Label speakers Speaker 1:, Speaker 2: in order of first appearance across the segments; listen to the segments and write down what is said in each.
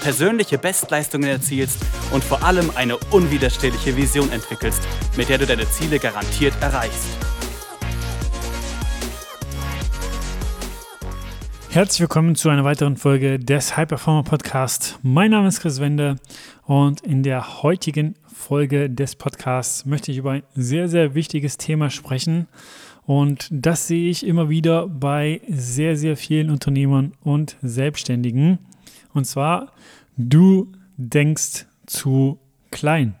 Speaker 1: persönliche Bestleistungen erzielst und vor allem eine unwiderstehliche Vision entwickelst, mit der du deine Ziele garantiert erreichst.
Speaker 2: Herzlich willkommen zu einer weiteren Folge des High Performer Podcast. Mein Name ist Chris Wende und in der heutigen Folge des Podcasts möchte ich über ein sehr, sehr wichtiges Thema sprechen. Und das sehe ich immer wieder bei sehr, sehr vielen Unternehmern und Selbstständigen. Und zwar, du denkst zu klein.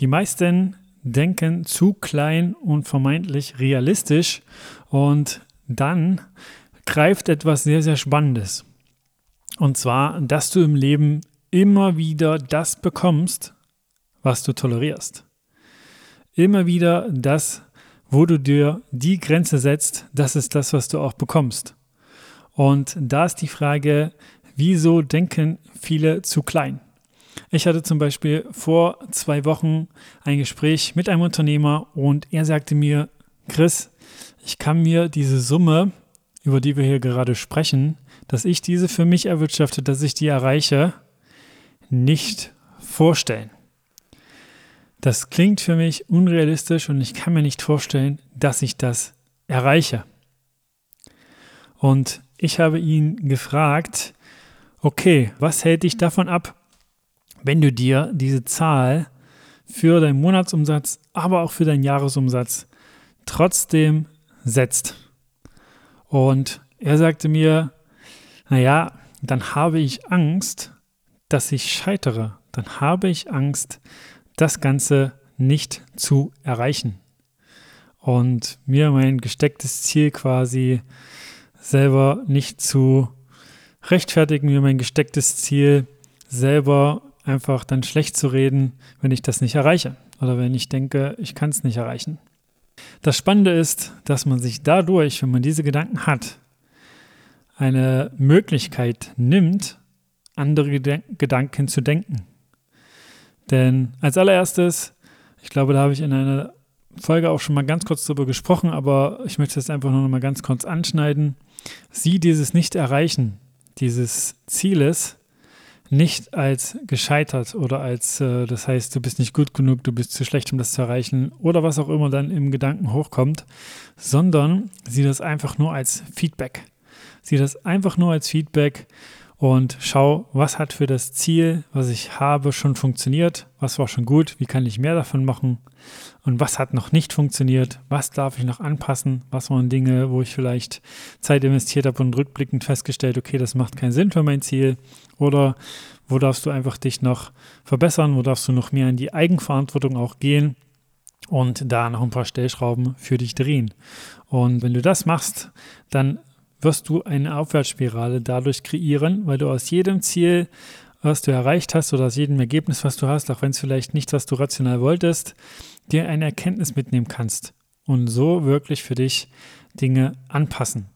Speaker 2: Die meisten denken zu klein und vermeintlich realistisch und dann greift etwas sehr, sehr Spannendes. Und zwar, dass du im Leben immer wieder das bekommst, was du tolerierst. Immer wieder das, wo du dir die Grenze setzt, das ist das, was du auch bekommst. Und da ist die Frage, wieso denken viele zu klein? Ich hatte zum Beispiel vor zwei Wochen ein Gespräch mit einem Unternehmer und er sagte mir, Chris, ich kann mir diese Summe, über die wir hier gerade sprechen, dass ich diese für mich erwirtschafte, dass ich die erreiche, nicht vorstellen. Das klingt für mich unrealistisch und ich kann mir nicht vorstellen, dass ich das erreiche. Und ich habe ihn gefragt, okay, was hält dich davon ab, wenn du dir diese Zahl für deinen Monatsumsatz, aber auch für deinen Jahresumsatz trotzdem setzt? Und er sagte mir, naja, dann habe ich Angst, dass ich scheitere. Dann habe ich Angst, das Ganze nicht zu erreichen. Und mir mein gestecktes Ziel quasi selber nicht zu rechtfertigen, mir mein gestecktes Ziel selber einfach dann schlecht zu reden, wenn ich das nicht erreiche oder wenn ich denke, ich kann es nicht erreichen. Das Spannende ist, dass man sich dadurch, wenn man diese Gedanken hat, eine Möglichkeit nimmt, andere Gedanken zu denken. Denn als allererstes, ich glaube, da habe ich in einer Folge auch schon mal ganz kurz darüber gesprochen, aber ich möchte es einfach nur noch mal ganz kurz anschneiden. Sieh dieses Nicht-Erreichen dieses Zieles nicht als gescheitert oder als, äh, das heißt, du bist nicht gut genug, du bist zu schlecht, um das zu erreichen oder was auch immer dann im Gedanken hochkommt, sondern sieh das einfach nur als Feedback. Sieh das einfach nur als Feedback und schau, was hat für das Ziel, was ich habe, schon funktioniert, was war schon gut, wie kann ich mehr davon machen? Und was hat noch nicht funktioniert, was darf ich noch anpassen, was waren Dinge, wo ich vielleicht Zeit investiert habe und rückblickend festgestellt, okay, das macht keinen Sinn für mein Ziel? Oder wo darfst du einfach dich noch verbessern, wo darfst du noch mehr in die Eigenverantwortung auch gehen und da noch ein paar Stellschrauben für dich drehen. Und wenn du das machst, dann wirst du eine Aufwärtsspirale dadurch kreieren, weil du aus jedem Ziel, was du erreicht hast oder aus jedem Ergebnis, was du hast, auch wenn es vielleicht nicht, was du rational wolltest, dir eine Erkenntnis mitnehmen kannst und so wirklich für dich Dinge anpassen.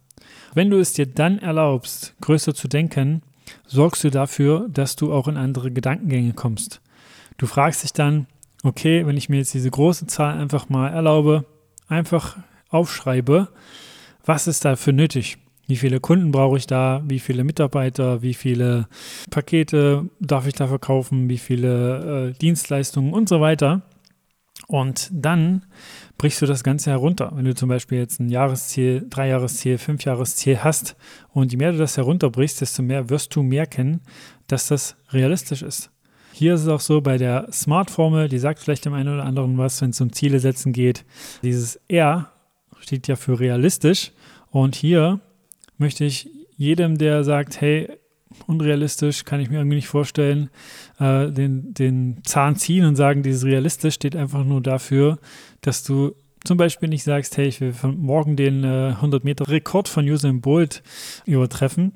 Speaker 2: Wenn du es dir dann erlaubst, größer zu denken, sorgst du dafür, dass du auch in andere Gedankengänge kommst. Du fragst dich dann, okay, wenn ich mir jetzt diese große Zahl einfach mal erlaube, einfach aufschreibe, was ist dafür nötig? Wie viele Kunden brauche ich da? Wie viele Mitarbeiter? Wie viele Pakete darf ich da verkaufen? Wie viele äh, Dienstleistungen und so weiter? Und dann brichst du das Ganze herunter. Wenn du zum Beispiel jetzt ein Jahresziel, Dreijahresziel, Fünfjahresziel hast und je mehr du das herunterbrichst, desto mehr wirst du merken, dass das realistisch ist. Hier ist es auch so bei der Smart-Formel, die sagt vielleicht dem einen oder anderen was, wenn es um Ziele setzen geht. Dieses R steht ja für realistisch und hier möchte ich jedem, der sagt, hey, unrealistisch, kann ich mir irgendwie nicht vorstellen, äh, den, den Zahn ziehen und sagen, dieses realistisch steht einfach nur dafür, dass du zum Beispiel nicht sagst, hey, ich will morgen den äh, 100 Meter Rekord von Usain Bolt übertreffen,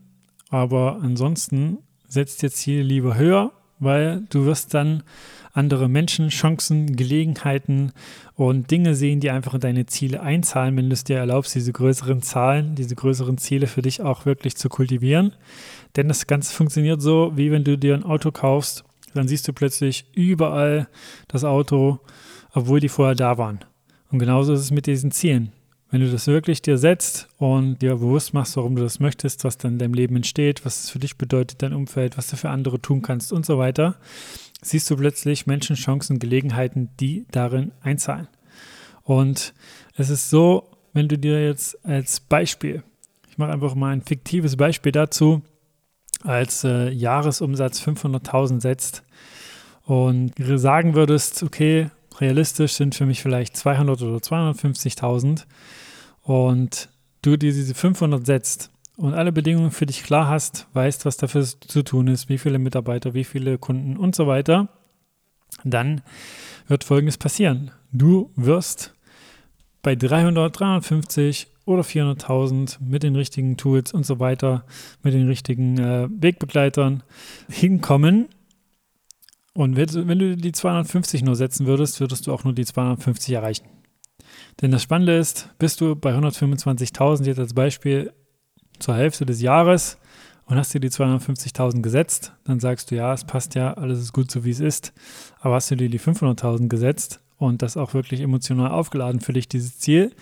Speaker 2: aber ansonsten setzt dir Ziele lieber höher weil du wirst dann andere Menschen, Chancen, Gelegenheiten und Dinge sehen, die einfach in deine Ziele einzahlen, wenn du es dir erlaubst, diese größeren Zahlen, diese größeren Ziele für dich auch wirklich zu kultivieren. Denn das Ganze funktioniert so, wie wenn du dir ein Auto kaufst, dann siehst du plötzlich überall das Auto, obwohl die vorher da waren. Und genauso ist es mit diesen Zielen. Wenn du das wirklich dir setzt und dir bewusst machst, warum du das möchtest, was dann in deinem Leben entsteht, was es für dich bedeutet, dein Umfeld, was du für andere tun kannst und so weiter, siehst du plötzlich Menschen, Chancen, Gelegenheiten, die darin einzahlen. Und es ist so, wenn du dir jetzt als Beispiel, ich mache einfach mal ein fiktives Beispiel dazu, als äh, Jahresumsatz 500.000 setzt und sagen würdest, okay, realistisch sind für mich vielleicht 200 oder 250.000 und du dir diese 500 setzt und alle Bedingungen für dich klar hast, weißt, was dafür zu tun ist, wie viele Mitarbeiter, wie viele Kunden und so weiter, dann wird Folgendes passieren. Du wirst bei 300, 350 oder 400.000 mit den richtigen Tools und so weiter, mit den richtigen äh, Wegbegleitern hinkommen und wenn du die 250 nur setzen würdest, würdest du auch nur die 250 erreichen. Denn das Spannende ist, bist du bei 125.000 jetzt als Beispiel zur Hälfte des Jahres und hast dir die 250.000 gesetzt, dann sagst du, ja, es passt ja, alles ist gut so, wie es ist. Aber hast du dir die 500.000 gesetzt und das auch wirklich emotional aufgeladen für dich, dieses Ziel,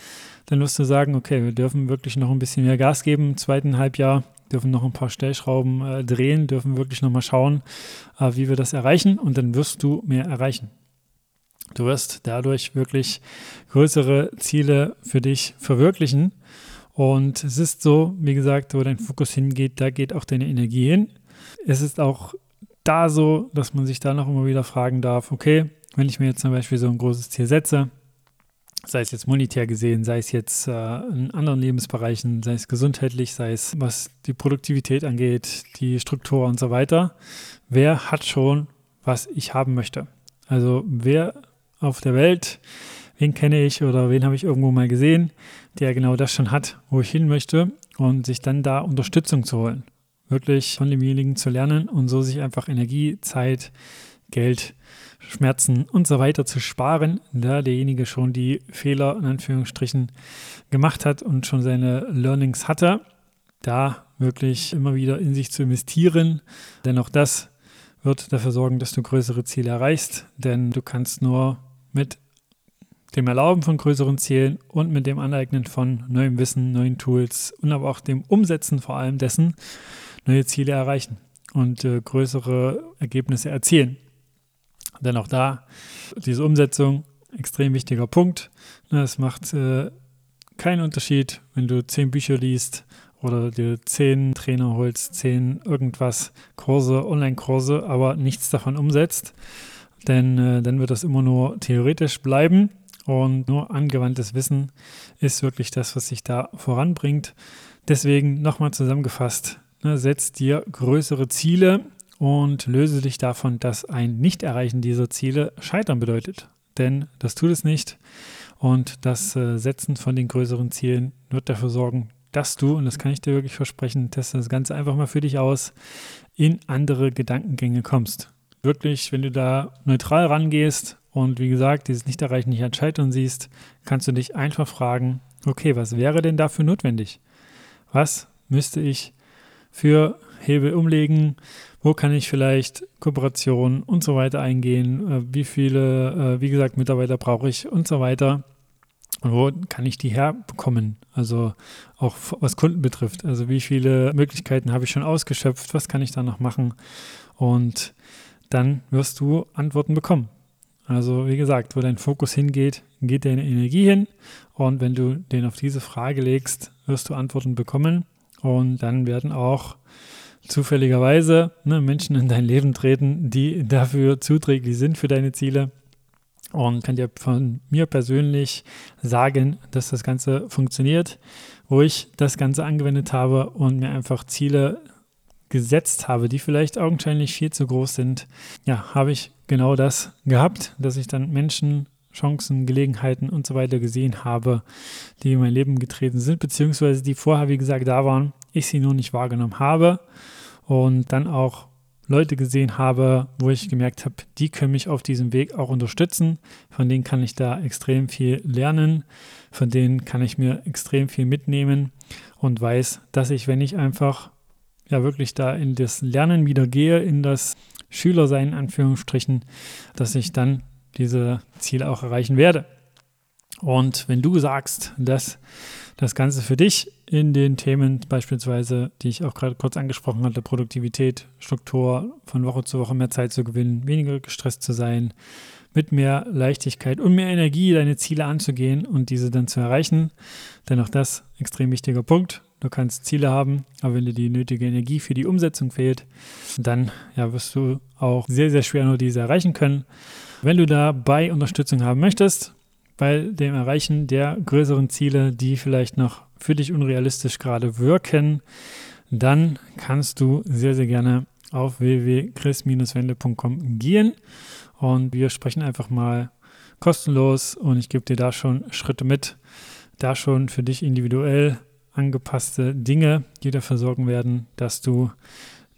Speaker 2: dann wirst du sagen, okay, wir dürfen wirklich noch ein bisschen mehr Gas geben im zweiten Halbjahr dürfen noch ein paar Stellschrauben äh, drehen, dürfen wirklich nochmal schauen, äh, wie wir das erreichen und dann wirst du mehr erreichen. Du wirst dadurch wirklich größere Ziele für dich verwirklichen. Und es ist so, wie gesagt, wo dein Fokus hingeht, da geht auch deine Energie hin. Es ist auch da so, dass man sich da noch immer wieder fragen darf, okay, wenn ich mir jetzt zum Beispiel so ein großes Ziel setze, sei es jetzt monetär gesehen, sei es jetzt äh, in anderen Lebensbereichen, sei es gesundheitlich, sei es was die Produktivität angeht, die Struktur und so weiter. Wer hat schon, was ich haben möchte? Also wer auf der Welt, wen kenne ich oder wen habe ich irgendwo mal gesehen, der genau das schon hat, wo ich hin möchte und sich dann da Unterstützung zu holen. Wirklich von demjenigen zu lernen und so sich einfach Energie, Zeit, Geld Schmerzen und so weiter zu sparen, da derjenige schon die Fehler in Anführungsstrichen gemacht hat und schon seine Learnings hatte, da wirklich immer wieder in sich zu investieren, denn auch das wird dafür sorgen, dass du größere Ziele erreichst, denn du kannst nur mit dem Erlauben von größeren Zielen und mit dem Aneignen von neuem Wissen, neuen Tools und aber auch dem Umsetzen vor allem dessen neue Ziele erreichen und äh, größere Ergebnisse erzielen. Denn auch da, diese Umsetzung, extrem wichtiger Punkt. Ne, es macht äh, keinen Unterschied, wenn du zehn Bücher liest oder dir zehn Trainer holst, zehn irgendwas, Kurse, Online-Kurse, aber nichts davon umsetzt. Denn äh, dann wird das immer nur theoretisch bleiben und nur angewandtes Wissen ist wirklich das, was sich da voranbringt. Deswegen nochmal zusammengefasst, ne, setz dir größere Ziele, und löse dich davon, dass ein Nicht-Erreichen dieser Ziele Scheitern bedeutet. Denn das tut es nicht. Und das äh, Setzen von den größeren Zielen wird dafür sorgen, dass du, und das kann ich dir wirklich versprechen, teste das Ganze einfach mal für dich aus, in andere Gedankengänge kommst. Wirklich, wenn du da neutral rangehst und wie gesagt, dieses Nicht-Erreichen nicht als Scheitern siehst, kannst du dich einfach fragen, okay, was wäre denn dafür notwendig? Was müsste ich für Hebel umlegen? Wo kann ich vielleicht Kooperationen und so weiter eingehen? Äh, wie viele, äh, wie gesagt, Mitarbeiter brauche ich und so weiter? Und wo kann ich die herbekommen? Also auch was Kunden betrifft. Also wie viele Möglichkeiten habe ich schon ausgeschöpft? Was kann ich da noch machen? Und dann wirst du Antworten bekommen. Also wie gesagt, wo dein Fokus hingeht, geht deine Energie hin. Und wenn du den auf diese Frage legst, wirst du Antworten bekommen. Und dann werden auch zufälligerweise ne, Menschen in dein Leben treten, die dafür zuträglich sind für deine Ziele. Und kann dir von mir persönlich sagen, dass das Ganze funktioniert, wo ich das Ganze angewendet habe und mir einfach Ziele gesetzt habe, die vielleicht augenscheinlich viel zu groß sind, ja, habe ich genau das gehabt, dass ich dann Menschen, Chancen, Gelegenheiten und so weiter gesehen habe, die in mein Leben getreten sind, beziehungsweise die vorher, wie gesagt, da waren, ich sie nur nicht wahrgenommen habe und dann auch Leute gesehen habe, wo ich gemerkt habe, die können mich auf diesem Weg auch unterstützen. Von denen kann ich da extrem viel lernen. Von denen kann ich mir extrem viel mitnehmen und weiß, dass ich, wenn ich einfach ja wirklich da in das Lernen wieder gehe, in das Schülersein in Anführungsstrichen, dass ich dann diese Ziele auch erreichen werde. Und wenn du sagst, dass das Ganze für dich in den Themen beispielsweise, die ich auch gerade kurz angesprochen hatte, Produktivität, Struktur, von Woche zu Woche mehr Zeit zu gewinnen, weniger gestresst zu sein, mit mehr Leichtigkeit und mehr Energie deine Ziele anzugehen und diese dann zu erreichen. Denn auch das extrem wichtiger Punkt. Du kannst Ziele haben, aber wenn dir die nötige Energie für die Umsetzung fehlt, dann ja, wirst du auch sehr, sehr schwer nur diese erreichen können. Wenn du dabei Unterstützung haben möchtest, bei dem Erreichen der größeren Ziele, die vielleicht noch für dich unrealistisch gerade wirken, dann kannst du sehr, sehr gerne auf www.chris-wende.com gehen. Und wir sprechen einfach mal kostenlos und ich gebe dir da schon Schritte mit, da schon für dich individuell angepasste Dinge, die dafür sorgen werden, dass du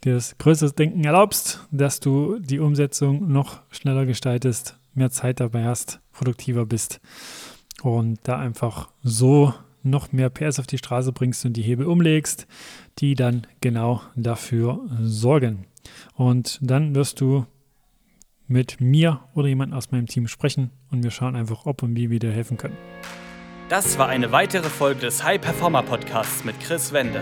Speaker 2: dir das größere Denken erlaubst, dass du die Umsetzung noch schneller gestaltest, mehr Zeit dabei hast, produktiver bist und da einfach so noch mehr PS auf die Straße bringst und die Hebel umlegst, die dann genau dafür sorgen. Und dann wirst du mit mir oder jemand aus meinem Team sprechen und wir schauen einfach, ob und wie wir dir helfen können.
Speaker 1: Das war eine weitere Folge des High Performer Podcasts mit Chris Wende.